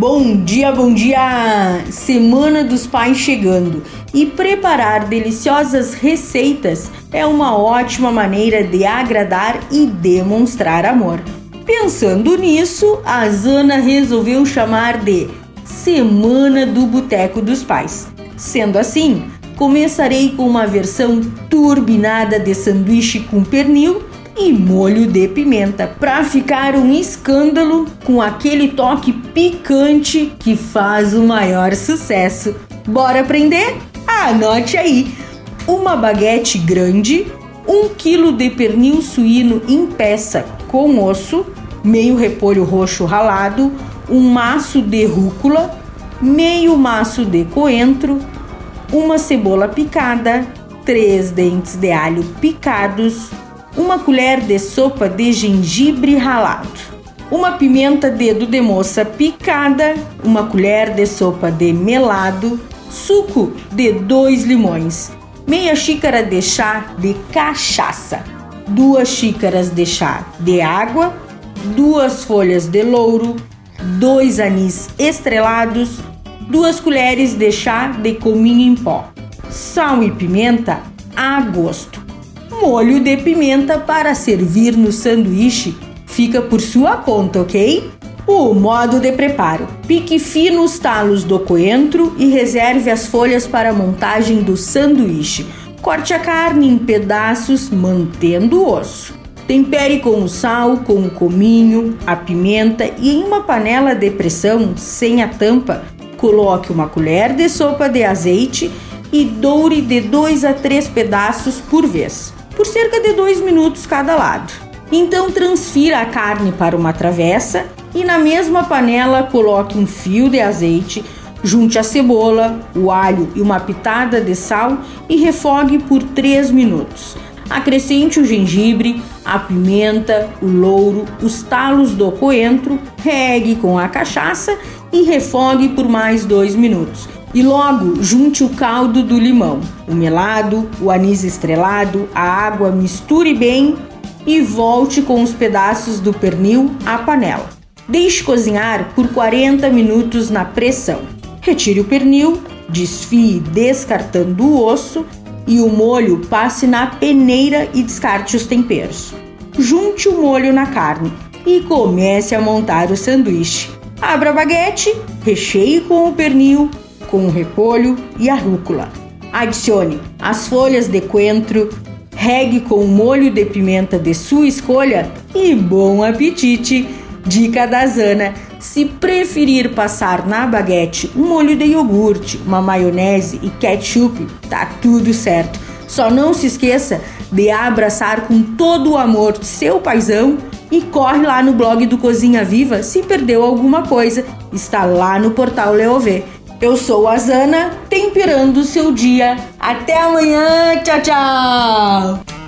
Bom dia, bom dia! Semana dos Pais chegando e preparar deliciosas receitas é uma ótima maneira de agradar e demonstrar amor. Pensando nisso, a Zana resolveu chamar de Semana do Boteco dos Pais. Sendo assim, começarei com uma versão turbinada de sanduíche com pernil e molho de pimenta para ficar um escândalo com aquele toque picante que faz o maior sucesso. Bora aprender? Anote aí: uma baguete grande, um quilo de pernil suíno em peça com osso, meio repolho roxo ralado, um maço de rúcula, meio maço de coentro, uma cebola picada, três dentes de alho picados, uma colher de sopa de gengibre ralado, uma pimenta dedo de moça picada, uma colher de sopa de melado, suco de dois limões, meia xícara de chá de cachaça, duas xícaras de chá de água, duas folhas de louro, dois anis estrelados, duas colheres de chá de cominho em pó, sal e pimenta a gosto molho de pimenta para servir no sanduíche fica por sua conta, ok? O modo de preparo: pique fino os talos do coentro e reserve as folhas para a montagem do sanduíche. Corte a carne em pedaços, mantendo o osso. Tempere com o sal, com o cominho, a pimenta e em uma panela de pressão sem a tampa, coloque uma colher de sopa de azeite e doure de 2 a 3 pedaços por vez por cerca de 2 minutos cada lado. Então transfira a carne para uma travessa e na mesma panela coloque um fio de azeite, junte a cebola, o alho e uma pitada de sal e refogue por 3 minutos. Acrescente o gengibre, a pimenta, o louro, os talos do coentro, regue com a cachaça e refogue por mais 2 minutos. E logo junte o caldo do limão, o melado, o anis estrelado, a água, misture bem e volte com os pedaços do pernil à panela. Deixe cozinhar por 40 minutos na pressão. Retire o pernil, desfie descartando o osso e o molho passe na peneira e descarte os temperos. Junte o molho na carne e comece a montar o sanduíche. Abra a baguete, recheie com o pernil com o repolho e a rúcula. Adicione as folhas de coentro, regue com molho de pimenta de sua escolha e bom apetite! Dica da Zana: se preferir passar na baguete um molho de iogurte, uma maionese e ketchup, tá tudo certo. Só não se esqueça de abraçar com todo o amor seu paizão e corre lá no blog do Cozinha Viva se perdeu alguma coisa. Está lá no portal Leovê. Eu sou a Zana, temperando seu dia. Até amanhã, tchau, tchau!